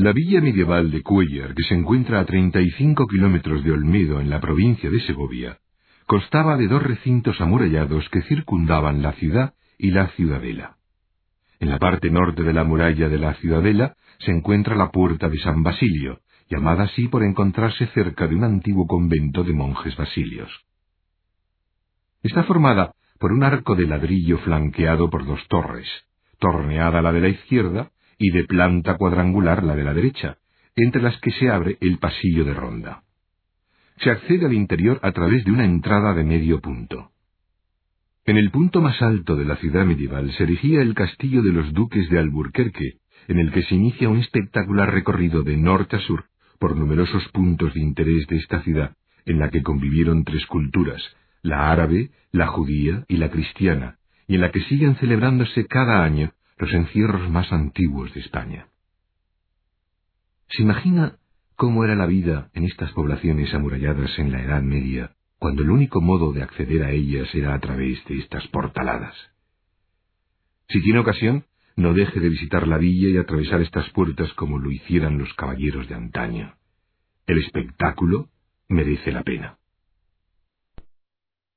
La villa medieval de Cuellar, que se encuentra a 35 kilómetros de Olmedo en la provincia de Segovia, constaba de dos recintos amurallados que circundaban la ciudad y la ciudadela. En la parte norte de la muralla de la ciudadela se encuentra la puerta de San Basilio, llamada así por encontrarse cerca de un antiguo convento de monjes basilios. Está formada por un arco de ladrillo flanqueado por dos torres, torneada la de la izquierda y de planta cuadrangular la de la derecha, entre las que se abre el pasillo de ronda. Se accede al interior a través de una entrada de medio punto. En el punto más alto de la ciudad medieval se erigía el castillo de los duques de Alburquerque, en el que se inicia un espectacular recorrido de norte a sur por numerosos puntos de interés de esta ciudad, en la que convivieron tres culturas, la árabe, la judía y la cristiana, y en la que siguen celebrándose cada año los encierros más antiguos de España. ¿Se imagina cómo era la vida en estas poblaciones amuralladas en la Edad Media, cuando el único modo de acceder a ellas era a través de estas portaladas? Si tiene ocasión, no deje de visitar la villa y atravesar estas puertas como lo hicieran los caballeros de antaño. El espectáculo merece la pena.